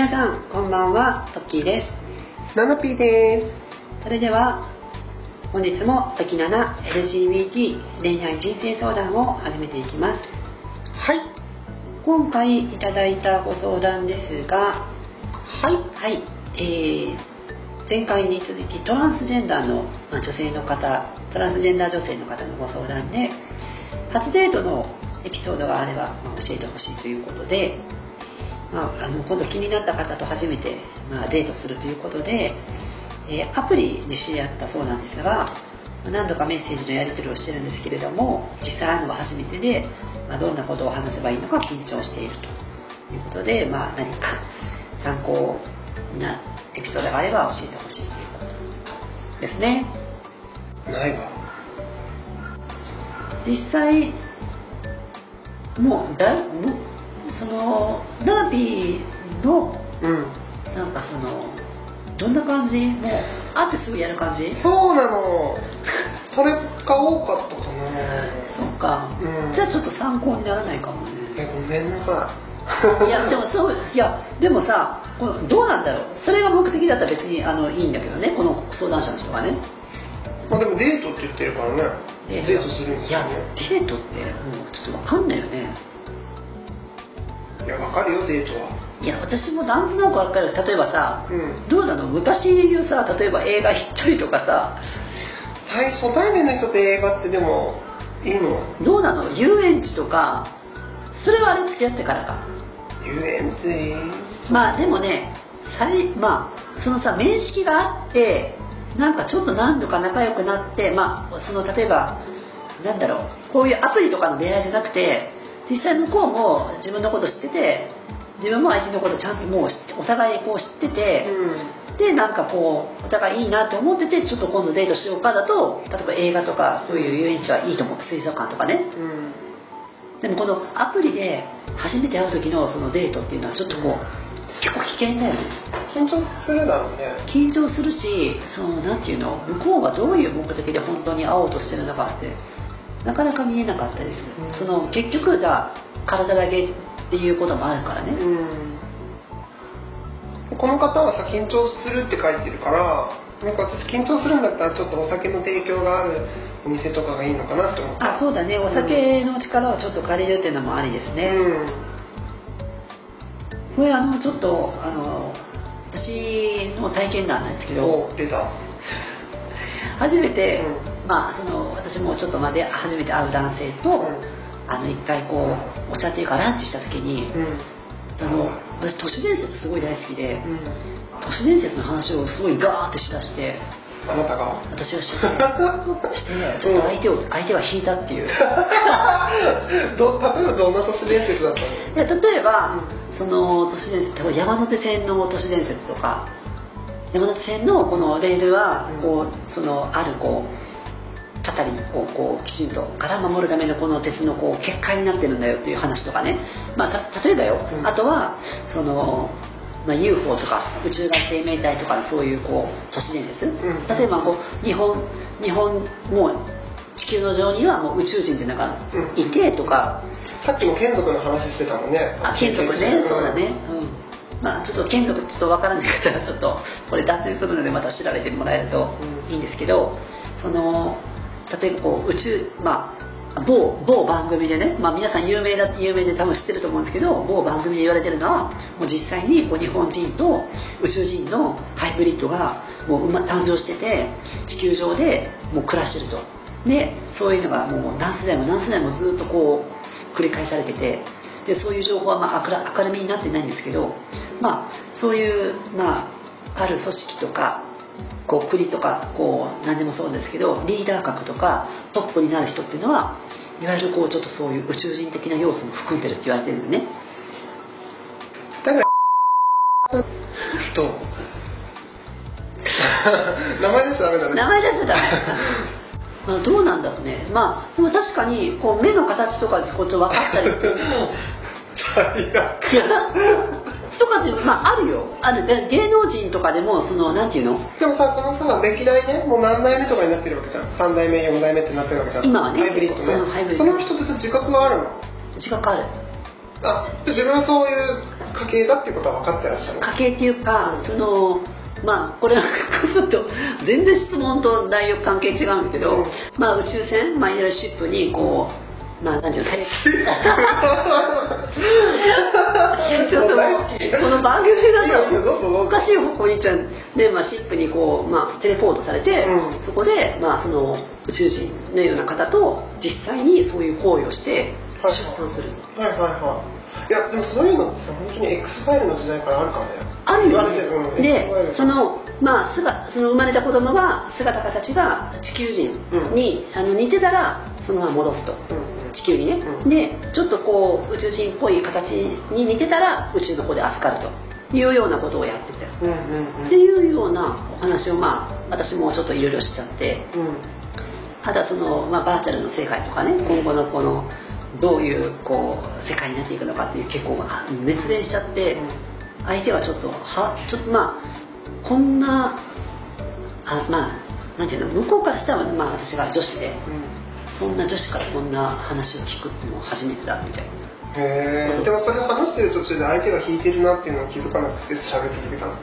皆さんこんばんは。トッキーです。ナナピーでそれでは本日もトキナナ LGBT 恋愛人生相談を始めていきますす。はい。今回いただいたご相談ですがはい。はい、えー前回に続きトランスジェンダーのまあ女性の方トランスジェンダー女性の方のご相談で初デートのエピソードがあれば、まあ教えてほしいということで、まあ、あの今度気になった方と初めて、まあ、デートするということで、えーアプリで知り合ったそうなんですがまあ何度かメッセージのやり取りをしてるんですけれども実際会うのは初めてで、まあ、どんなことを話せばいいのか緊張しているということで、まあ、何か参考なエピソードがあれば教えてほしいということですね。ないわ。実際もうだもうそのダービーのうん。なんかそのどんな感じ？もう会ってすぐやる感じ？そうなの。それが多かったかな。そうか、うん。じゃあちょっと参考にならないかもね。えごめんなさい。いやでもそういやでもさこのどうなんだろう？それが目的だったら別にあのいいんだけどね。この相談者の人がね。まあでもデートって言ってるからね。デート？するんですよいやねデートってもうちょっとわかんないよね。いやわかるよデートは。いや私もなんとなくわかる例えばさうん。どうなの？昔で言うさ例えば映画行ったりとかさ。最初対面の人と映画ってでもいいの？どうなの？遊園地とか。それはあれ付き合ってからか。遊園地？まあでもね最まあそのさ面識があってなんかちょっと何度か仲良くなってまあその例えばなんだろうこういうアプリとかの出会いじゃなくて実際向こうも自分のこと知ってて自分も相手のことちゃんともうお互いこう知ってて、うん。でなんかこうお互いいいなと思っててちょっと今度デートしようかだと例えば映画とかそういう遊園地はいいと思う水族館とかね。うん。でもこのアプリで初めて会う時のそのデートっていうのはちょっとこう結構危険だよね。緊張するだろうね。緊張するしそのなんていうの向こうがどういう目的で本当に会おうとしてるのかってなかなか見えなかったりす。その結局じゃあ体だけっていうこともあるからね、うん。この方はさ緊張するって書いてるからなんか私緊張するんだったらちょっとお酒の提供があるお店とかがいいのかなって思った。あそうだね。お酒の力をちょっと借りるっていうのもありですね、うん。これあのちょっとあの私の体験談なんですけど。お出た。初めて、うまあその私もちょっとまで初めて会う男性と、うん。あの一回こうお茶っていうかランチした時に、うん。あの私都市伝説すごい大好きで、うん。都市伝説の話をすごいガーってしだしてあなたが？私が してしてちょっと相手を、相手が引いたっていう。ど例えばどんな都市伝説だったの？で例えば、その都市伝説山手線の都市伝説とか山手線のこのレールはうん。こうそのあるこうたたりをこうきちんとから守るためのこの鉄のこう結界になってるんだよっていう話とかね、まあ、た例えばよ、うん。あとはその、まあ、UFO とか宇宙外生命体とかのそういうこう都市伝説、ん。例えばこう日本日本もう地球の上にはもう宇宙人っていうのがいてとか、さっきも眷属の話してたもんね。あ眷属ね。そうだね。うん。まあちょっと眷属ちょっとわからない方はちょっとこれ脱線するのでまた調べてもらえるとうん。いいんですけどその例えばこう宇宙まあ某某番組でね、まあ、皆さん有名だ有名で多分知ってると思うんですけど某番組で言われてるのはもう実際にこう日本人と宇宙人のハイブリッドがもう、誕生してて地球上でもう暮らしてると。でそういうのがもう何世代も何世代もずっとこう繰り返されてて。でそういう情報はまあ明ら明るみになってないんですけど、まあ、そういう、まあ、ある組織とかこう国とかこう何でもそうですけどリーダー格とかトップになる人っていうのはいわゆるこうちょっとそういう宇宙人的な要素も含んでるって言われてるんでね。だからと。名前出しちゃダメだね。名前出しちゃダメまあどうなんだろうね。まあでも確かにこう目の形とかでこうちょっと分かったりっても とかってまああるよ。ある。で芸能人とかでもそのなんていうの？でもさこのさ歴代ねもう何代目とかになってるわけじゃん。3代目4代目ってなってるわけじゃん。今はね。ハイブリッドね。うんハイブリッド。その人たち自覚があるの？自覚ある。あ自分はそういう家系だっていうことは分かってらっしゃる家系っていうかそのまあこれはちょっと全然質問と内容関係違うんだけど、うん。まあ宇宙船マイナルシップにこうまあ何ていうのちょっとこの番組だとおかしい方向に行っちゃう。で、まあ、シップにこう、まあ、テレポートされて、うん。そこで、まあ、その宇宙人のような方と実際にそういう行為をしてはい。出産すると。はいはいはい。いやでもそういうのってさ本当に X ファイルの時代からあるからね。あるよね。うん、でそのまあ姿その生まれた子供が姿形が地球人に、あの似てたらそのまま戻すと。うんうん地球にね、うん。でちょっとこう宇宙人っぽい形に似てたら宇宙の子で預かると。いうようなことをやっててうんうんっていうようなお話をまあ私もちょっといろいろしちゃって。うん。うんただその、まあ、バーチャルの世界とかね今後のこのどういうこう世界になっていくのかっていう結構まあ熱弁しちゃって相手はちょっとはちょっとまあこんなあまあなんていうの向こうからしたら、まあ、私が女子でそんな女子からこんな話を聞くっていうのも初めてだみたいな。へえでもそれ話してる途中で相手が引いてるなっていうのを気づかなくて喋ってきてたの。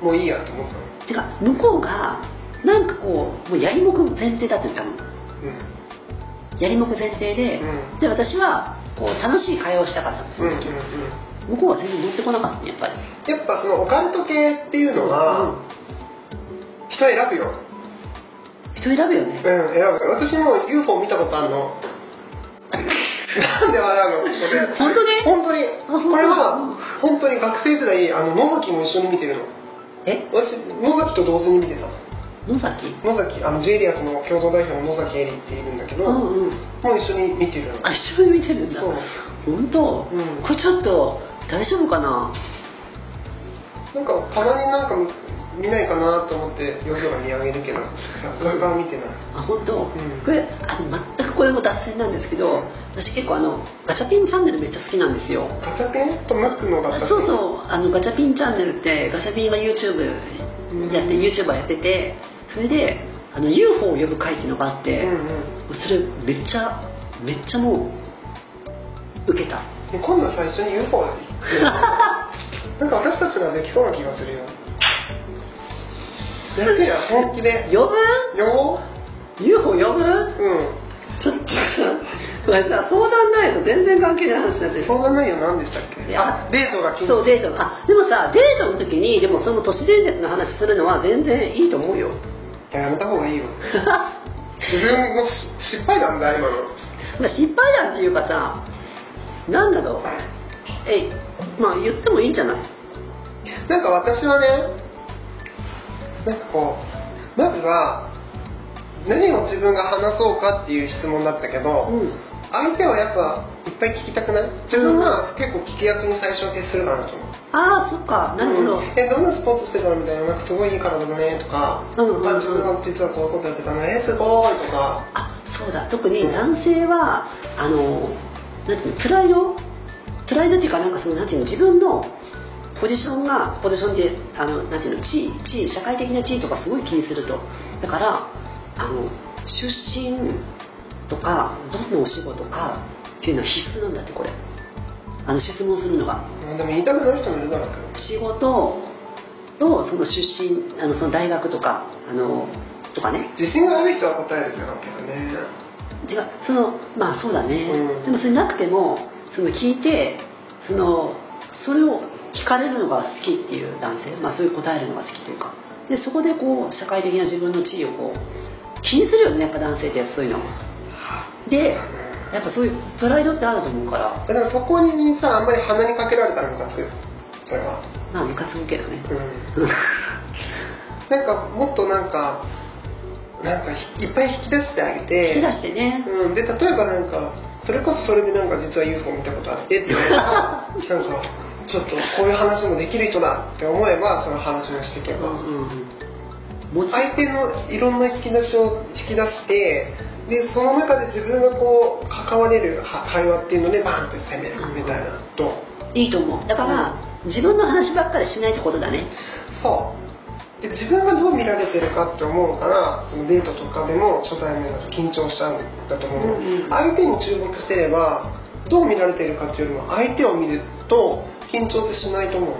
もういいやと思ったの。てか向こうがなんかこうもうやりもく前提だって言ったのうん。やりもく前提で、うん。で私はこう楽しい会話をしたかったんですうんうんうん向こうは全然乗ってこなかったねやっぱり。やっぱそのオカルト系っていうのは、人選ぶよ人選ぶよね。うん、選ぶ私も UFO 見たことあるの。なんで笑うの？これ本当に？本当に。あこれは本当に学生時代あの野崎も一緒に見てるの。え？私野崎と同時に見てた。野崎？野崎あの J リアスの共同代表の野崎エリっているんだけど、うんもうん。う一緒に見てるの。あ一緒に見てるんだ。そう。本当、うん。これちょっと大丈夫かな？なんかたまになんか見ないかなと思って夜空見上げるけどそれから見てない。あ本当、ん。これあの全くこれも脱線なんですけど私結構あのガチャピンチャンネルめっちゃ好きなんですよ。ガチャピン？とムックのガチャピン？そうそうあのガチャピンチャンネルってガチャピンが YouTube やって YouTuber やっててそれであの UFO を呼ぶ会っていうのがあって、うんうん。それめっちゃめっちゃもう受けた。今度最初に UFO でなんか私たちができそうな気がするよやってや本気で。呼よぶ ?UFO 呼ぶ？うん。ちょっとこれさ相談ないと全然関係ない話になってる。相談内容何でしたっけ？あデートが禁止。そうデートあでもさデートの時にでもその都市伝説の話するのは全然いいと思うよ。いややめた方がいいよ。自分もし失敗談だ今の。まあ失敗談っていうかさなんだろう。えまあ言ってもいいんじゃない？なんか私はねなんかこうまずは何を自分が話そうかっていう質問だったけど、うん。相手はやっぱいっぱい聞きたくない？自分は結構聞き役に最初は徹するかなと思う。ああそっか。なるほど、うん。えどんなスポーツしてたの？みたいな。なんかすごいいい体だね。とか、うんうんうん。あ自分は実はこういうことやってたね。えすごい。とか。あそうだ。特に男性はあのなんていうのプライド？プライドっていうかなんかそのなんていうの自分のポジションがポジションであのなんていうの地位地位社会的な地位とかすごい気にすると。だからあの出身とかどんなお仕事かっていうのは必須なんだってこれ。あの質問するのが。まあでも言いたくない人もいるだろう仕事とその出身あのその大学とかあのとかね。自信がある人は答えるだろうけどね。違うそのまあそうだね、うん。でもそれなくてもその聞いてそのそれを聞かれるのが好きっていう男性、まあ、そういう答えるのが好きというか。でそこでこう社会的な自分の地位をこう気にするよねやっぱ男性ってそういうのでやっぱそういうプライドってあると思うから。でもそこにさあんまり鼻にかけられたらムカつく。よそれは。まあムカつくけどね。うん。なんかもっとなんかなんかいっぱい引き出してあげて。引き出してね。うん、で例えばなんかそれこそそれでなんか実は UFO 見たことあってって言われたら なんかちょっとこういう話もできる人だって思えばその話もしていけば、うんうん相手のいろんな引き出しを引き出してでその中で自分がこう関われるは会話っていうのでバンって攻めるみたいなといいと思う。だから、自分の話ばっかりしないってことだね。そう。で自分がどう見られてるかって思うからそのデートとかでも初対面だと緊張しちゃうんだと思うの、うんうん。相手に注目してればどう見られているかっていうよりも相手を見ると緊張ってしないと思うん